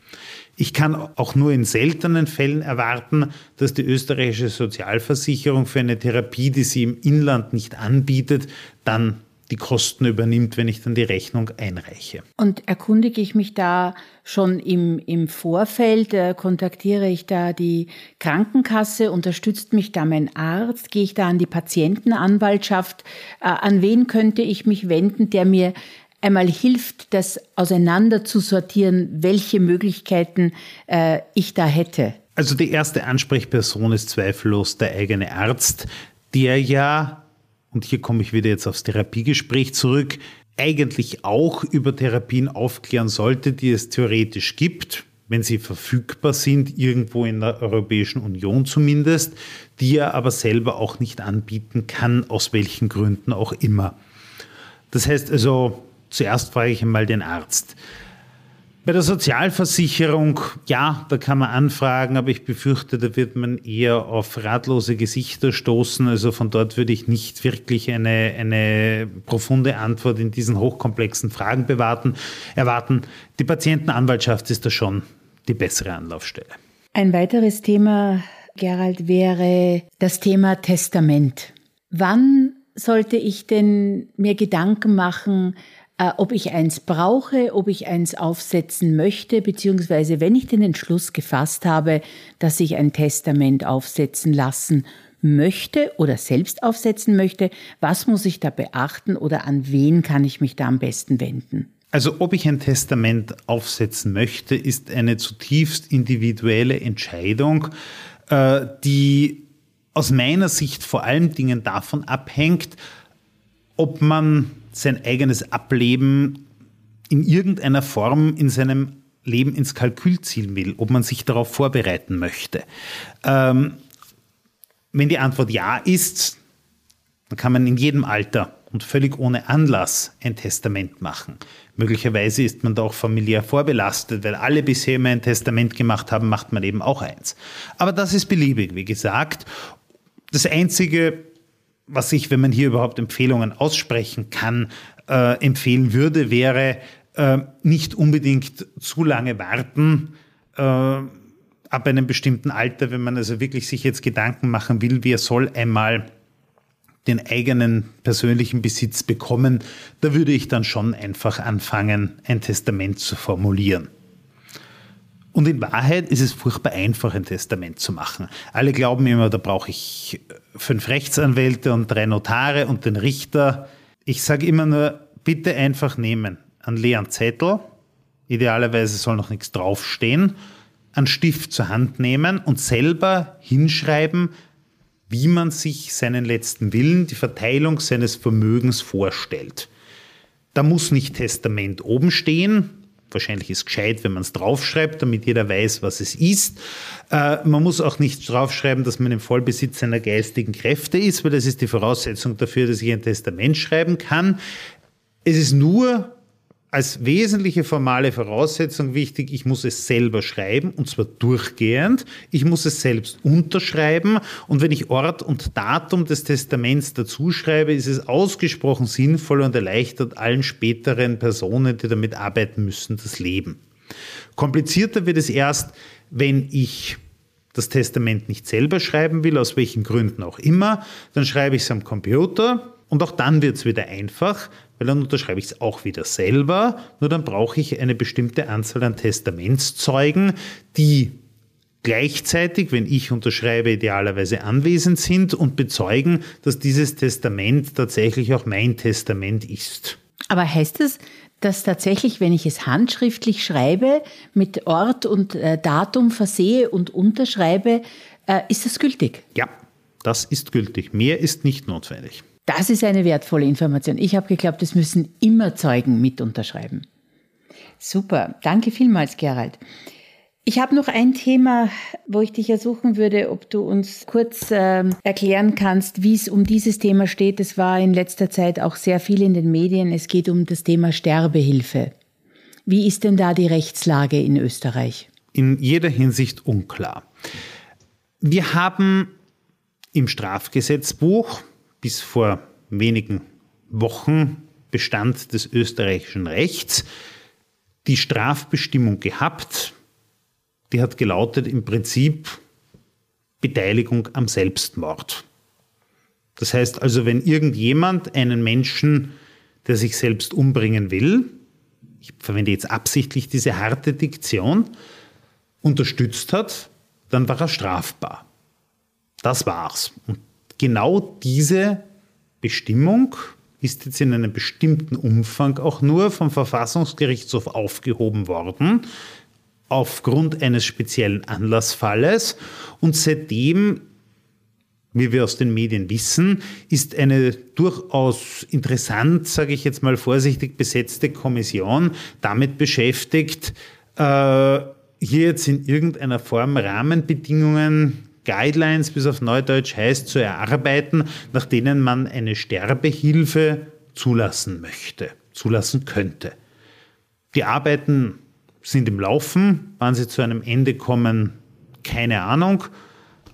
Ich kann auch nur in seltenen Fällen erwarten, dass die österreichische Sozialversicherung für eine Therapie, die sie im Inland nicht anbietet, dann die Kosten übernimmt, wenn ich dann die Rechnung einreiche. Und erkundige ich mich da schon im, im Vorfeld, äh, kontaktiere ich da die Krankenkasse, unterstützt mich da mein Arzt, gehe ich da an die Patientenanwaltschaft, äh, an wen könnte ich mich wenden, der mir einmal hilft, das auseinander zu sortieren, welche Möglichkeiten äh, ich da hätte? Also die erste Ansprechperson ist zweifellos der eigene Arzt, der ja, und hier komme ich wieder jetzt aufs Therapiegespräch zurück, eigentlich auch über Therapien aufklären sollte, die es theoretisch gibt, wenn sie verfügbar sind, irgendwo in der Europäischen Union zumindest, die er aber selber auch nicht anbieten kann, aus welchen Gründen auch immer. Das heißt also, zuerst frage ich einmal den Arzt. Bei der Sozialversicherung, ja, da kann man anfragen, aber ich befürchte, da wird man eher auf ratlose Gesichter stoßen. Also von dort würde ich nicht wirklich eine, eine profunde Antwort in diesen hochkomplexen Fragen bewarten, erwarten. Die Patientenanwaltschaft ist da schon die bessere Anlaufstelle. Ein weiteres Thema, Gerald, wäre das Thema Testament. Wann sollte ich denn mir Gedanken machen, äh, ob ich eins brauche, ob ich eins aufsetzen möchte, beziehungsweise wenn ich den Entschluss gefasst habe, dass ich ein Testament aufsetzen lassen möchte oder selbst aufsetzen möchte, was muss ich da beachten oder an wen kann ich mich da am besten wenden? Also ob ich ein Testament aufsetzen möchte, ist eine zutiefst individuelle Entscheidung, äh, die aus meiner Sicht vor allen Dingen davon abhängt, ob man sein eigenes Ableben in irgendeiner Form in seinem Leben ins Kalkül ziehen will, ob man sich darauf vorbereiten möchte. Ähm, wenn die Antwort ja ist, dann kann man in jedem Alter und völlig ohne Anlass ein Testament machen. Möglicherweise ist man da auch familiär vorbelastet, weil alle bisher immer ein Testament gemacht haben, macht man eben auch eins. Aber das ist beliebig, wie gesagt. Das Einzige, was ich, wenn man hier überhaupt Empfehlungen aussprechen kann, äh, empfehlen würde, wäre äh, nicht unbedingt zu lange warten. Äh, ab einem bestimmten Alter, wenn man also wirklich sich jetzt Gedanken machen will, wer soll einmal den eigenen persönlichen Besitz bekommen, da würde ich dann schon einfach anfangen, ein Testament zu formulieren. Und in Wahrheit ist es furchtbar einfach, ein Testament zu machen. Alle glauben immer, da brauche ich fünf Rechtsanwälte und drei Notare und den Richter. Ich sage immer nur, bitte einfach nehmen. Einen leeren Zettel, idealerweise soll noch nichts draufstehen, einen Stift zur Hand nehmen und selber hinschreiben, wie man sich seinen letzten Willen, die Verteilung seines Vermögens vorstellt. Da muss nicht Testament oben stehen, wahrscheinlich ist gescheit, wenn man es draufschreibt, damit jeder weiß, was es ist. Äh, man muss auch nicht draufschreiben, dass man im Vollbesitz seiner geistigen Kräfte ist, weil das ist die Voraussetzung dafür, dass ich ein Testament schreiben kann. Es ist nur als wesentliche formale Voraussetzung wichtig, ich muss es selber schreiben und zwar durchgehend. Ich muss es selbst unterschreiben und wenn ich Ort und Datum des Testaments dazu schreibe, ist es ausgesprochen sinnvoll und erleichtert allen späteren Personen, die damit arbeiten müssen, das Leben. Komplizierter wird es erst, wenn ich das Testament nicht selber schreiben will, aus welchen Gründen auch immer, dann schreibe ich es am Computer und auch dann wird es wieder einfach, weil dann unterschreibe ich es auch wieder selber, nur dann brauche ich eine bestimmte Anzahl an Testamentszeugen, die gleichzeitig, wenn ich unterschreibe, idealerweise anwesend sind und bezeugen, dass dieses Testament tatsächlich auch mein Testament ist. Aber heißt es, dass tatsächlich, wenn ich es handschriftlich schreibe, mit Ort und äh, Datum versehe und unterschreibe, äh, ist das gültig? Ja, das ist gültig. Mehr ist nicht notwendig. Das ist eine wertvolle Information. Ich habe geglaubt, es müssen immer Zeugen mit unterschreiben. Super, danke vielmals, Gerald. Ich habe noch ein Thema, wo ich dich ersuchen würde, ob du uns kurz äh, erklären kannst, wie es um dieses Thema steht. Es war in letzter Zeit auch sehr viel in den Medien. Es geht um das Thema Sterbehilfe. Wie ist denn da die Rechtslage in Österreich? In jeder Hinsicht unklar. Wir haben im Strafgesetzbuch bis vor wenigen Wochen Bestand des österreichischen Rechts die Strafbestimmung gehabt, die hat gelautet im Prinzip Beteiligung am Selbstmord. Das heißt also, wenn irgendjemand einen Menschen, der sich selbst umbringen will, ich verwende jetzt absichtlich diese harte Diktion, unterstützt hat, dann war er strafbar. Das war's. Und genau diese Bestimmung ist jetzt in einem bestimmten Umfang auch nur vom Verfassungsgerichtshof aufgehoben worden aufgrund eines speziellen Anlassfalles. Und seitdem, wie wir aus den Medien wissen, ist eine durchaus interessant, sage ich jetzt mal vorsichtig, besetzte Kommission damit beschäftigt, äh, hier jetzt in irgendeiner Form Rahmenbedingungen Guidelines, bis auf Neudeutsch heißt, zu erarbeiten, nach denen man eine Sterbehilfe zulassen möchte, zulassen könnte. Die Arbeiten sind im Laufen. Wann sie zu einem Ende kommen, keine Ahnung.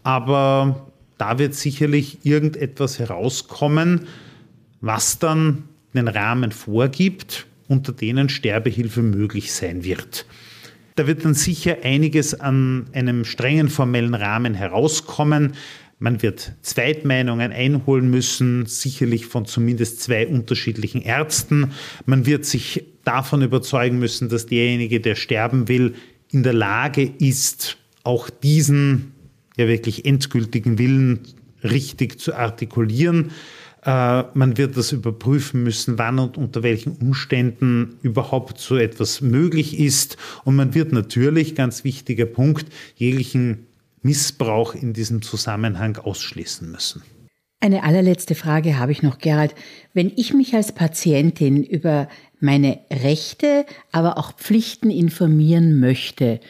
Aber da wird sicherlich irgendetwas herauskommen, was dann den Rahmen vorgibt, unter denen Sterbehilfe möglich sein wird. Da wird dann sicher einiges an einem strengen formellen Rahmen herauskommen. Man wird Zweitmeinungen einholen müssen, sicherlich von zumindest zwei unterschiedlichen Ärzten. Man wird sich davon überzeugen müssen, dass derjenige, der sterben will, in der Lage ist, auch diesen ja wirklich endgültigen Willen richtig zu artikulieren. Äh, man wird das überprüfen müssen, wann und unter welchen Umständen überhaupt so etwas möglich ist. Und man wird natürlich, ganz wichtiger Punkt, jeglichen Missbrauch in diesem Zusammenhang ausschließen müssen. Eine allerletzte Frage habe ich noch, Gerald. Wenn ich mich als Patientin über meine Rechte, aber auch Pflichten informieren möchte,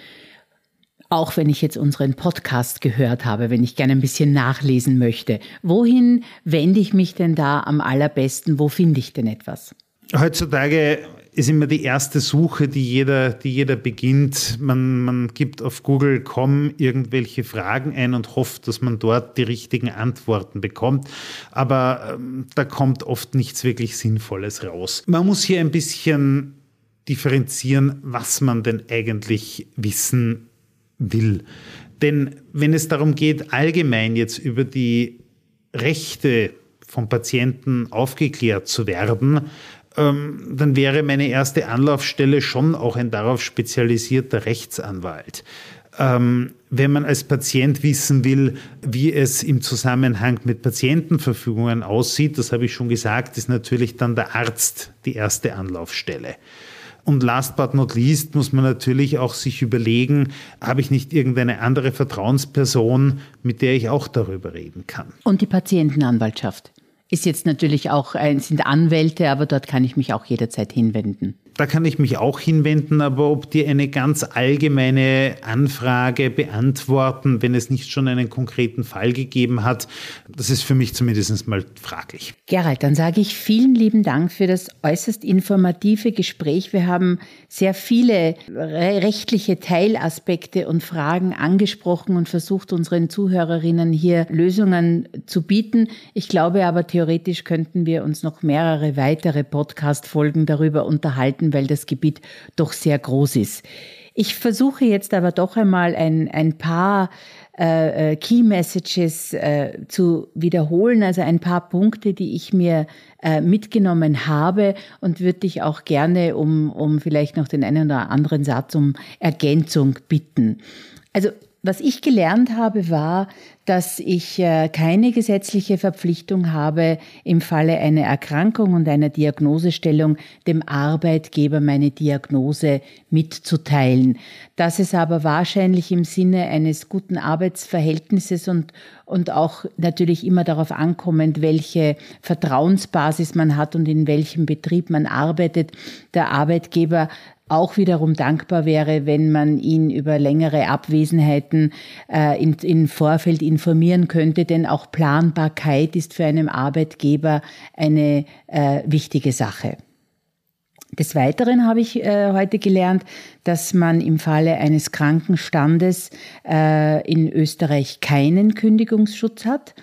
auch wenn ich jetzt unseren Podcast gehört habe, wenn ich gerne ein bisschen nachlesen möchte, wohin wende ich mich denn da am allerbesten? Wo finde ich denn etwas? Heutzutage ist immer die erste Suche, die jeder, die jeder beginnt. Man, man gibt auf Google.com irgendwelche Fragen ein und hofft, dass man dort die richtigen Antworten bekommt. Aber ähm, da kommt oft nichts wirklich Sinnvolles raus. Man muss hier ein bisschen differenzieren, was man denn eigentlich wissen will. Denn wenn es darum geht, allgemein jetzt über die Rechte von Patienten aufgeklärt zu werden, ähm, dann wäre meine erste Anlaufstelle schon auch ein darauf spezialisierter Rechtsanwalt. Ähm, wenn man als Patient wissen will, wie es im Zusammenhang mit Patientenverfügungen aussieht, das habe ich schon gesagt, ist natürlich dann der Arzt die erste Anlaufstelle. Und last but not least muss man natürlich auch sich überlegen, habe ich nicht irgendeine andere Vertrauensperson, mit der ich auch darüber reden kann. Und die Patientenanwaltschaft ist jetzt natürlich auch, ein, sind Anwälte, aber dort kann ich mich auch jederzeit hinwenden. Da kann ich mich auch hinwenden, aber ob die eine ganz allgemeine Anfrage beantworten, wenn es nicht schon einen konkreten Fall gegeben hat, das ist für mich zumindest mal fraglich. Gerald, dann sage ich vielen lieben Dank für das äußerst informative Gespräch. Wir haben sehr viele rechtliche Teilaspekte und Fragen angesprochen und versucht, unseren Zuhörerinnen hier Lösungen zu bieten. Ich glaube aber, theoretisch könnten wir uns noch mehrere weitere Podcast-Folgen darüber unterhalten, weil das Gebiet doch sehr groß ist. Ich versuche jetzt aber doch einmal ein, ein paar äh, äh, Key Messages äh, zu wiederholen, also ein paar Punkte, die ich mir äh, mitgenommen habe und würde dich auch gerne um, um vielleicht noch den einen oder anderen Satz um Ergänzung bitten. Also was ich gelernt habe, war, dass ich äh, keine gesetzliche Verpflichtung habe, im Falle einer Erkrankung und einer Diagnosestellung dem Arbeitgeber meine Diagnose mitzuteilen. Dass es aber wahrscheinlich im Sinne eines guten Arbeitsverhältnisses und, und auch natürlich immer darauf ankommend, welche Vertrauensbasis man hat und in welchem Betrieb man arbeitet, der Arbeitgeber auch wiederum dankbar wäre, wenn man ihn über längere Abwesenheiten äh, in, in Vorfeld informieren könnte, denn auch Planbarkeit ist für einen Arbeitgeber eine äh, wichtige Sache. Des Weiteren habe ich äh, heute gelernt, dass man im Falle eines Krankenstandes äh, in Österreich keinen Kündigungsschutz hat.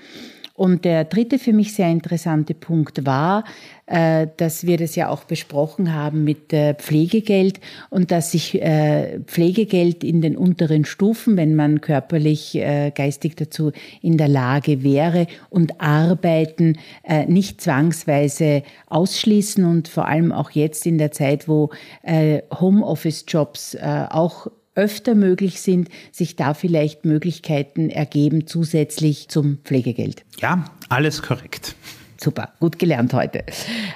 Und der dritte für mich sehr interessante Punkt war, äh, dass wir das ja auch besprochen haben mit Pflegegeld und dass sich äh, Pflegegeld in den unteren Stufen, wenn man körperlich, äh, geistig dazu in der Lage wäre und Arbeiten nicht zwangsweise ausschließen und vor allem auch jetzt in der Zeit, wo Homeoffice-Jobs auch öfter möglich sind, sich da vielleicht Möglichkeiten ergeben zusätzlich zum Pflegegeld. Ja, alles korrekt. Super, gut gelernt heute.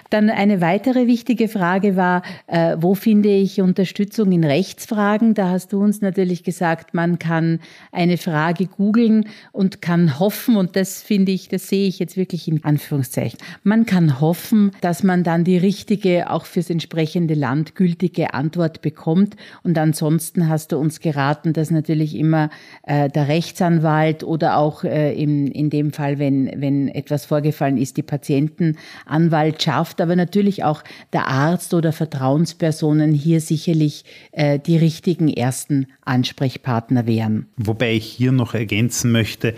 Dann eine weitere wichtige Frage war, äh, wo finde ich Unterstützung in Rechtsfragen? Da hast du uns natürlich gesagt, man kann eine Frage googeln und kann hoffen, und das finde ich, das sehe ich jetzt wirklich in Anführungszeichen, man kann hoffen, dass man dann die richtige, auch fürs entsprechende Land gültige Antwort bekommt. Und ansonsten hast du uns geraten, dass natürlich immer äh, der Rechtsanwalt oder auch äh, in, in dem Fall, wenn, wenn etwas vorgefallen ist, die Patientenanwaltschaft, aber natürlich auch der Arzt oder Vertrauenspersonen hier sicherlich äh, die richtigen ersten Ansprechpartner wären. Wobei ich hier noch ergänzen möchte,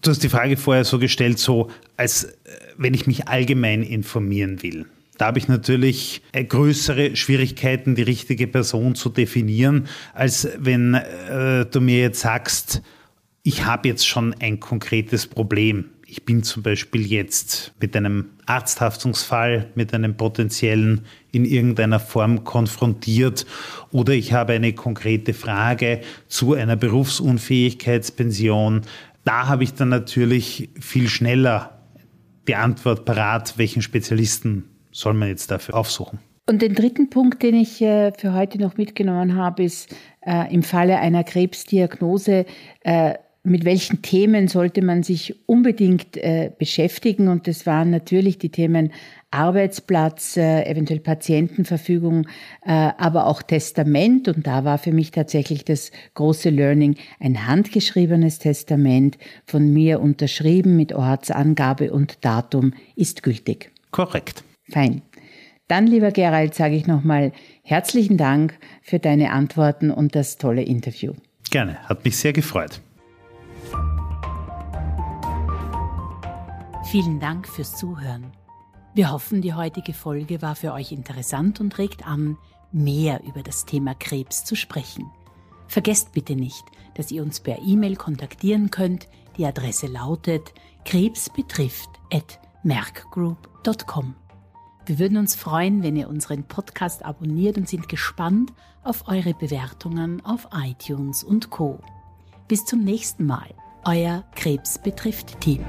du hast die Frage vorher so gestellt, so als äh, wenn ich mich allgemein informieren will. Da habe ich natürlich äh, größere Schwierigkeiten, die richtige Person zu definieren, als wenn äh, du mir jetzt sagst, ich habe jetzt schon ein konkretes Problem ich bin zum Beispiel jetzt mit einem Arzthaftungsfall, mit einem potenziellen in irgendeiner Form konfrontiert oder ich habe eine konkrete Frage zu einer Berufsunfähigkeitspension. Da habe ich dann natürlich viel schneller die Antwort parat, welchen Spezialisten soll man jetzt dafür aufsuchen. Und den dritten Punkt, den ich äh, für heute noch mitgenommen habe, ist äh, im Falle einer Krebsdiagnose äh, mit welchen Themen sollte man sich unbedingt äh, beschäftigen. Und das waren natürlich die Themen Arbeitsplatz, äh, eventuell Patientenverfügung, äh, aber auch Testament. Und da war für mich tatsächlich das große Learning ein handgeschriebenes Testament von mir unterschrieben mit Ortsangabe und Datum ist gültig. Korrekt. Fein. Dann, lieber Gerald, sage ich nochmal herzlichen Dank für deine Antworten und das tolle Interview. Gerne, hat mich sehr gefreut. Vielen Dank fürs Zuhören. Wir hoffen, die heutige Folge war für euch interessant und regt an, mehr über das Thema Krebs zu sprechen. Vergesst bitte nicht, dass ihr uns per E-Mail kontaktieren könnt. Die Adresse lautet krebsbetrifft@merkgroup.com. Wir würden uns freuen, wenn ihr unseren Podcast abonniert und sind gespannt auf eure Bewertungen auf iTunes und Co. Bis zum nächsten Mal. Euer Krebs betrifft Team.